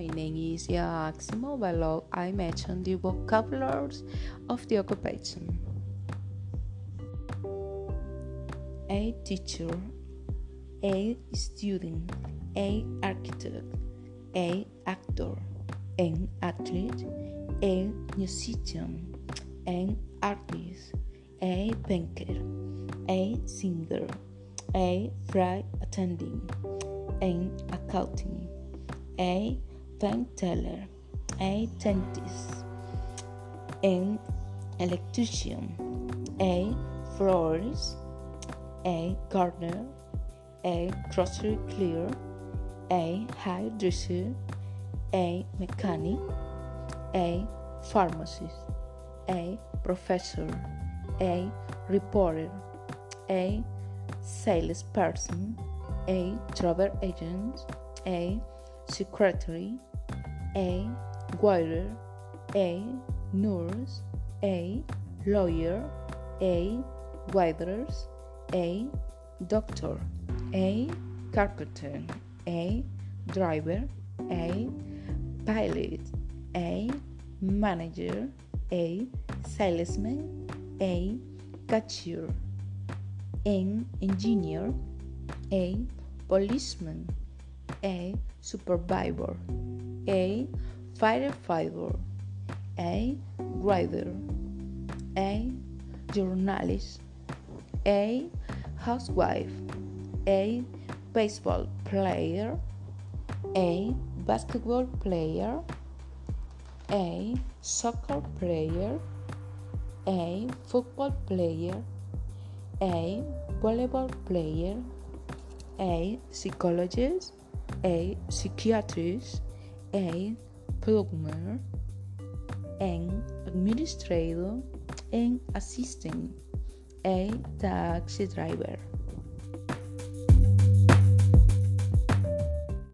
is Yaximo. Below I mentioned the vocabularies of the occupation. A teacher, a student, a architect, a actor, an athlete, a musician, an artist, a banker, a singer, a flight attendant, an accountant, a teller, a dentist, an electrician, a florist, a gardener, a grocery cleaner, a hairdresser, a mechanic, a pharmacist, a professor, a reporter, a salesperson, a travel agent, a secretary, a waiter, a nurse, a lawyer, a waiters, a doctor, a carpenter, a driver, a pilot, a manager, a salesman, a cashier, an engineer, a policeman, a supervisor, a firefighter, a writer, a journalist, a housewife, a baseball player, a basketball player, a soccer player, a football player, a volleyball player, a psychologist, a psychiatrist, a plumber, an administrator, an assistant, a taxi driver.